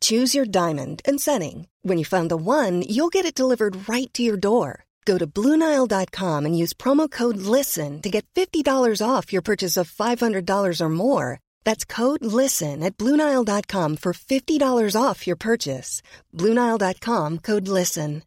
Choose your diamond and setting. When you find the one, you'll get it delivered right to your door. Go to Bluenile.com and use promo code LISTEN to get $50 off your purchase of $500 or more. That's code LISTEN at Bluenile.com for $50 off your purchase. Bluenile.com code LISTEN.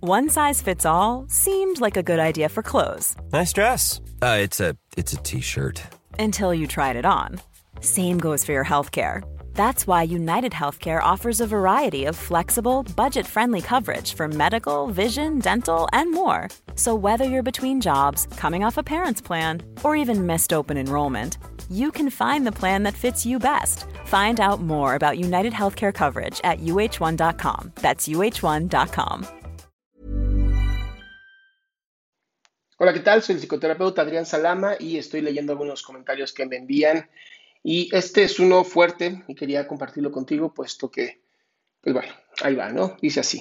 One size fits all seemed like a good idea for clothes Nice dress. Uh, it's a it's a t-shirt. until you tried it on. Same goes for your healthcare. That's why United Healthcare offers a variety of flexible, budget friendly coverage for medical, vision, dental, and more. So, whether you're between jobs, coming off a parent's plan, or even missed open enrollment, you can find the plan that fits you best. Find out more about United Healthcare coverage at uh1.com. That's uh1.com. Hola, ¿qué tal? Soy el psicoterapeuta Adrián Salama y estoy leyendo algunos comentarios que me envían. Y este es uno fuerte y quería compartirlo contigo, puesto que, pues bueno, ahí va, ¿no? Dice así.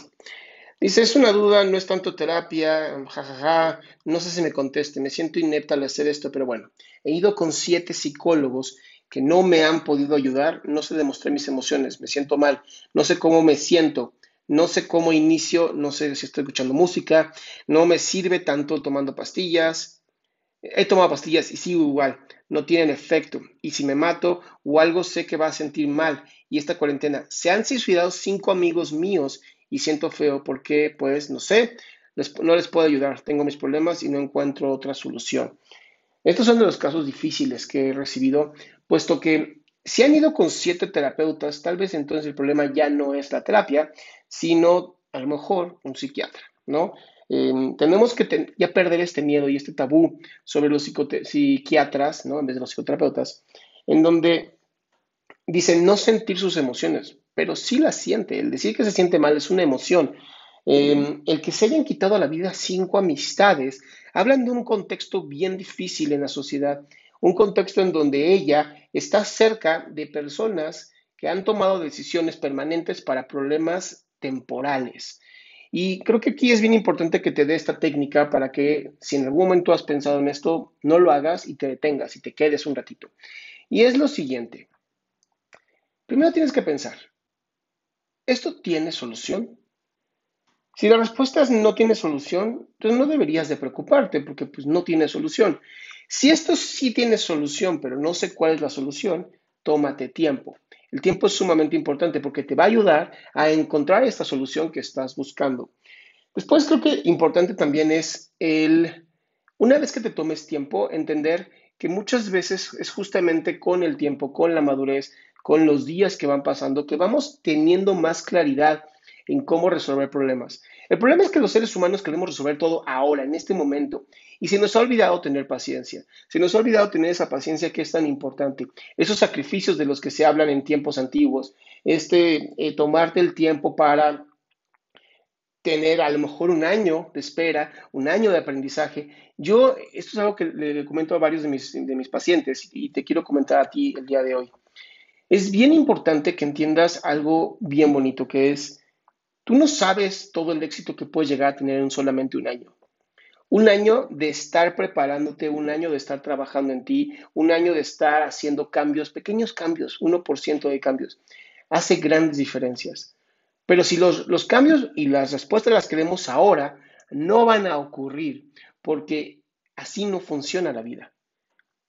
Dice, es una duda, no es tanto terapia, jajaja, no sé si me conteste, me siento inepta al hacer esto, pero bueno, he ido con siete psicólogos que no me han podido ayudar, no sé demostrar mis emociones, me siento mal, no sé cómo me siento, no sé cómo inicio, no sé si estoy escuchando música, no me sirve tanto tomando pastillas. He tomado pastillas y sigo igual, no tienen efecto. Y si me mato o algo, sé que va a sentir mal. Y esta cuarentena, se han suicidado cinco amigos míos y siento feo porque, pues, no sé, no les puedo ayudar. Tengo mis problemas y no encuentro otra solución. Estos son de los casos difíciles que he recibido, puesto que si han ido con siete terapeutas, tal vez entonces el problema ya no es la terapia, sino a lo mejor un psiquiatra, ¿no? Eh, tenemos que ya perder este miedo y este tabú sobre los psiquiatras, ¿no? En vez de los psicoterapeutas, en donde dicen no sentir sus emociones, pero sí las siente. El decir que se siente mal es una emoción. Eh, el que se hayan quitado a la vida cinco amistades, hablan de un contexto bien difícil en la sociedad, un contexto en donde ella está cerca de personas que han tomado decisiones permanentes para problemas temporales. Y creo que aquí es bien importante que te dé esta técnica para que si en algún momento has pensado en esto, no lo hagas y te detengas y te quedes un ratito. Y es lo siguiente. Primero tienes que pensar, ¿esto tiene solución? Si la respuesta es no tiene solución, entonces no deberías de preocuparte porque pues no tiene solución. Si esto sí tiene solución, pero no sé cuál es la solución, tómate tiempo. El tiempo es sumamente importante porque te va a ayudar a encontrar esta solución que estás buscando. Después creo que importante también es el, una vez que te tomes tiempo, entender que muchas veces es justamente con el tiempo, con la madurez, con los días que van pasando, que vamos teniendo más claridad en cómo resolver problemas. El problema es que los seres humanos queremos resolver todo ahora, en este momento, y se nos ha olvidado tener paciencia, se nos ha olvidado tener esa paciencia que es tan importante, esos sacrificios de los que se hablan en tiempos antiguos, este eh, tomarte el tiempo para tener a lo mejor un año de espera, un año de aprendizaje. Yo, esto es algo que le comento a varios de mis, de mis pacientes y te quiero comentar a ti el día de hoy. Es bien importante que entiendas algo bien bonito, que es, tú no sabes todo el éxito que puedes llegar a tener en solamente un año. Un año de estar preparándote, un año de estar trabajando en ti, un año de estar haciendo cambios, pequeños cambios, 1% de cambios, hace grandes diferencias. Pero si los, los cambios y las respuestas las queremos ahora, no van a ocurrir, porque así no funciona la vida.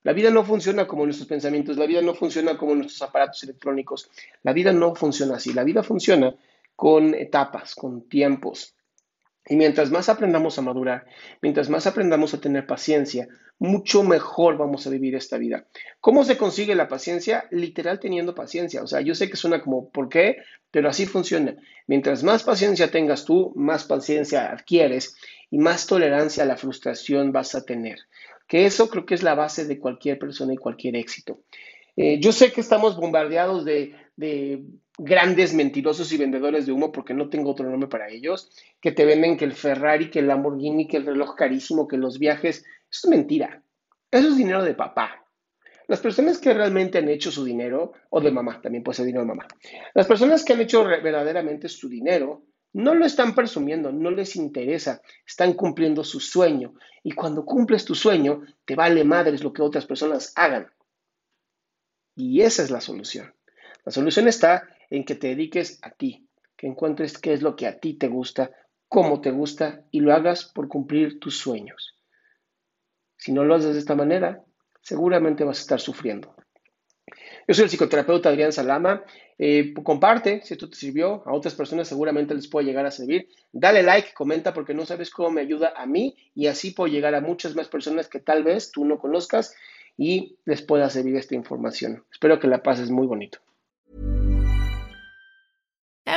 La vida no funciona como nuestros pensamientos, la vida no funciona como nuestros aparatos electrónicos, la vida no funciona así, la vida funciona con etapas, con tiempos. Y mientras más aprendamos a madurar, mientras más aprendamos a tener paciencia, mucho mejor vamos a vivir esta vida. ¿Cómo se consigue la paciencia? Literal teniendo paciencia. O sea, yo sé que suena como, ¿por qué? Pero así funciona. Mientras más paciencia tengas tú, más paciencia adquieres y más tolerancia a la frustración vas a tener. Que eso creo que es la base de cualquier persona y cualquier éxito. Eh, yo sé que estamos bombardeados de, de grandes mentirosos y vendedores de humo, porque no tengo otro nombre para ellos, que te venden que el Ferrari, que el Lamborghini, que el reloj carísimo, que los viajes. Eso es mentira. Eso es dinero de papá. Las personas que realmente han hecho su dinero, o de mamá, también puede ser dinero de mamá. Las personas que han hecho verdaderamente su dinero, no lo están presumiendo, no les interesa, están cumpliendo su sueño. Y cuando cumples tu sueño, te vale madres lo que otras personas hagan. Y esa es la solución. La solución está en que te dediques a ti, que encuentres qué es lo que a ti te gusta, cómo te gusta y lo hagas por cumplir tus sueños. Si no lo haces de esta manera, seguramente vas a estar sufriendo. Yo soy el psicoterapeuta Adrián Salama. Eh, comparte si esto te sirvió, a otras personas seguramente les puede llegar a servir. Dale like, comenta porque no sabes cómo me ayuda a mí y así puedo llegar a muchas más personas que tal vez tú no conozcas y les pueda servir esta información. Espero que la pases muy bonito.